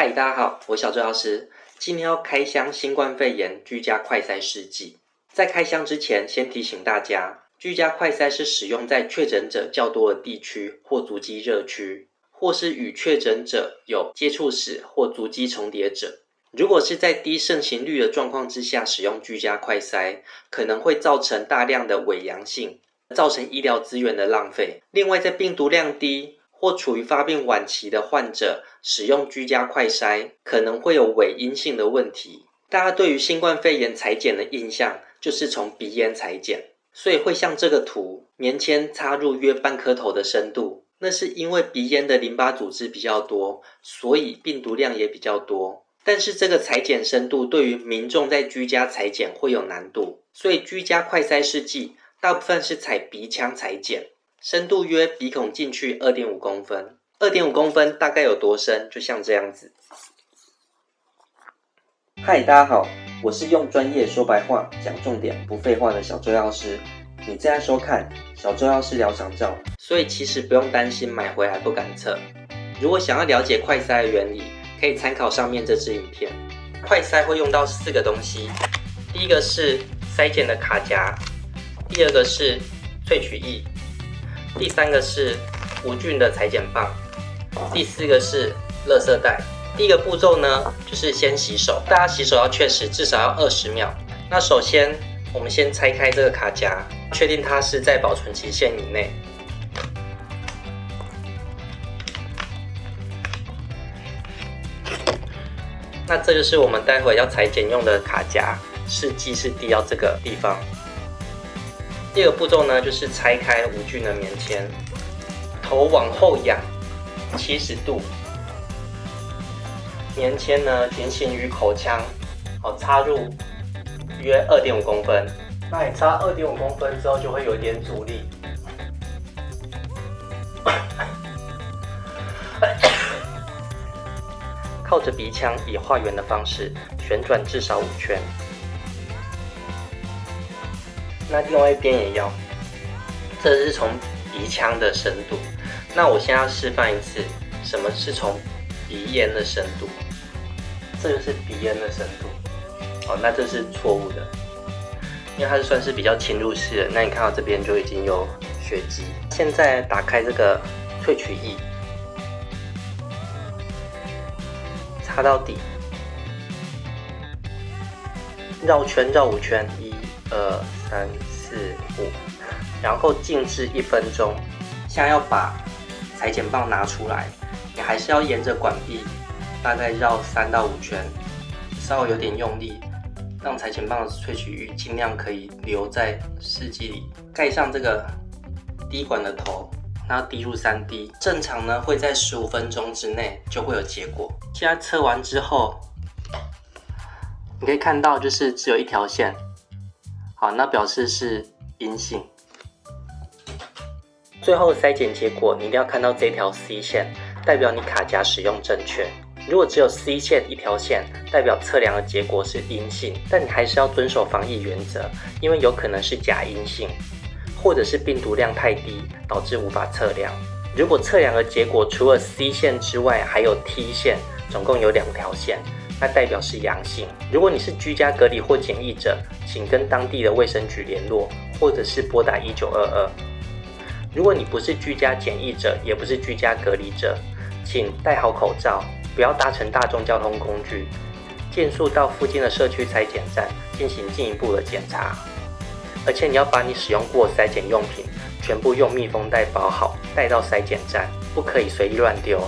嗨，大家好，我小周老师，今天要开箱新冠肺炎居家快筛试剂。在开箱之前，先提醒大家，居家快筛是使用在确诊者较多的地区或足迹热区，或是与确诊者有接触史或足迹重叠者。如果是在低盛行率的状况之下使用居家快筛，可能会造成大量的伪阳性，造成医疗资源的浪费。另外，在病毒量低。或处于发病晚期的患者使用居家快筛，可能会有伪阴性的问题。大家对于新冠肺炎裁剪的印象就是从鼻咽裁剪，所以会像这个图，棉签插入约半颗头的深度，那是因为鼻咽的淋巴组织比较多，所以病毒量也比较多。但是这个裁剪深度对于民众在居家裁剪会有难度，所以居家快筛试剂大部分是采鼻腔裁剪。深度约鼻孔进去二点五公分，二点五公分大概有多深？就像这样子。嗨，大家好，我是用专业说白话、讲重点、不废话的小周药师。你正在收看小周药师聊长照，所以其实不用担心买回来不敢测。如果想要了解快塞的原理，可以参考上面这支影片。快塞会用到四个东西，第一个是筛检的卡夹，第二个是萃取液。第三个是无菌的裁剪棒，第四个是垃圾袋。第一个步骤呢，就是先洗手。大家洗手要确实至少要二十秒。那首先，我们先拆开这个卡夹，确定它是在保存期限以内。那这就是我们待会要裁剪用的卡夹，试剂是滴到这个地方。第二个步骤呢，就是拆开无菌的棉签，头往后仰七十度，棉签呢平行于口腔，好插入约二点五公分。那你插二点五公分之后，就会有一点阻力，靠着鼻腔以画圆的方式旋转至少五圈。那另外一边也要，这是从鼻腔的深度。那我现在要示范一次，什么是从鼻咽的深度？这个是鼻咽的深度。哦，那这是错误的，因为它是算是比较侵入式的。那你看到这边就已经有血迹。现在打开这个萃取液，插到底，绕圈绕五圈，一。二三四五，然后静置一分钟。现在要把裁剪棒拿出来，你还是要沿着管壁大概绕三到五圈，稍微有点用力，让裁剪棒的萃取液尽量可以留在试剂里。盖上这个滴管的头，然后滴入三滴。正常呢会在十五分钟之内就会有结果。现在测完之后，你可以看到就是只有一条线。好，那表示是阴性。最后筛检结果，你一定要看到这条 C 线，代表你卡夹使用正确。如果只有 C 线一条线，代表测量的结果是阴性，但你还是要遵守防疫原则，因为有可能是假阴性，或者是病毒量太低导致无法测量。如果测量的结果除了 C 线之外还有 T 线，总共有两条线。那代表是阳性。如果你是居家隔离或检疫者，请跟当地的卫生局联络，或者是拨打一九二二。如果你不是居家检疫者，也不是居家隔离者，请戴好口罩，不要搭乘大众交通工具，尽速到附近的社区裁剪站进行进一步的检查。而且你要把你使用过筛检用品全部用密封袋包好，带到筛检站，不可以随意乱丢。